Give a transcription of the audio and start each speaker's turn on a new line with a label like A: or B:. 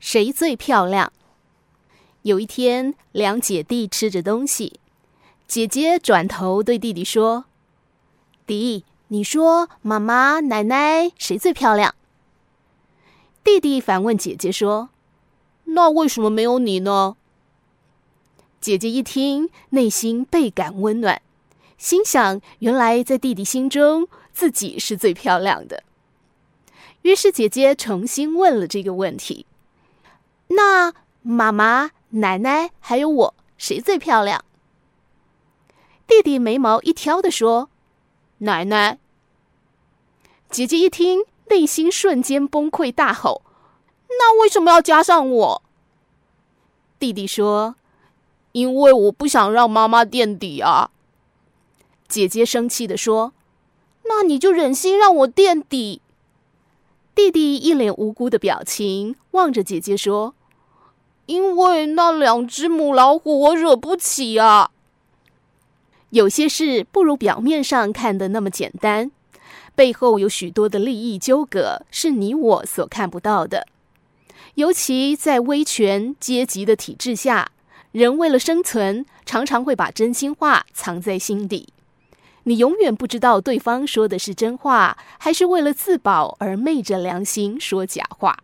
A: 谁最漂亮？有一天，两姐弟吃着东西，姐姐转头对弟弟说：“弟，你说妈妈、奶奶谁最漂亮？”弟弟反问姐姐说：“那为什么没有你呢？”姐姐一听，内心倍感温暖，心想：原来在弟弟心中，自己是最漂亮的。于是姐姐重新问了这个问题：“妈妈、奶奶还有我，谁最漂亮？”弟弟眉毛一挑地说：“奶奶。”姐姐一听，内心瞬间崩溃大吼：“那为什么要加上我？”弟弟说：“因为我不想让妈妈垫底啊。”姐姐生气地说：“那你就忍心让我垫底。”弟弟一脸无辜的表情，望着姐姐说：“因为那两只母老虎我惹不起啊。”有些事不如表面上看的那么简单，背后有许多的利益纠葛是你我所看不到的。尤其在威权阶级的体制下，人为了生存，常常会把真心话藏在心底。你永远不知道对方说的是真话，还是为了自保而昧着良心说假话。